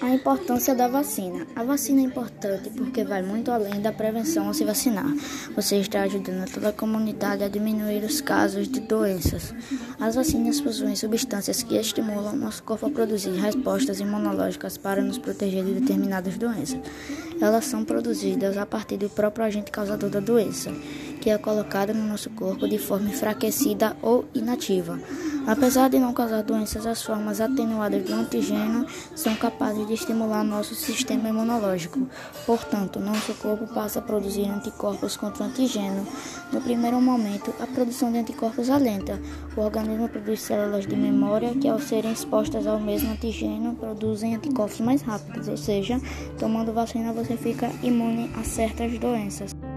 A importância da vacina. A vacina é importante porque vai muito além da prevenção ao se vacinar. Você está ajudando toda a comunidade a diminuir os casos de doenças. As vacinas possuem substâncias que estimulam nosso corpo a produzir respostas imunológicas para nos proteger de determinadas doenças. Elas são produzidas a partir do próprio agente causador da doença, que é colocado no nosso corpo de forma enfraquecida ou inativa. Apesar de não causar doenças, as formas atenuadas do antígeno são capazes de estimular nosso sistema imunológico. Portanto, nosso corpo passa a produzir anticorpos contra o antígeno. No primeiro momento, a produção de anticorpos é lenta. O organismo produz células de memória que, ao serem expostas ao mesmo antígeno, produzem anticorpos mais rápidos, ou seja, tomando vacina você fica imune a certas doenças.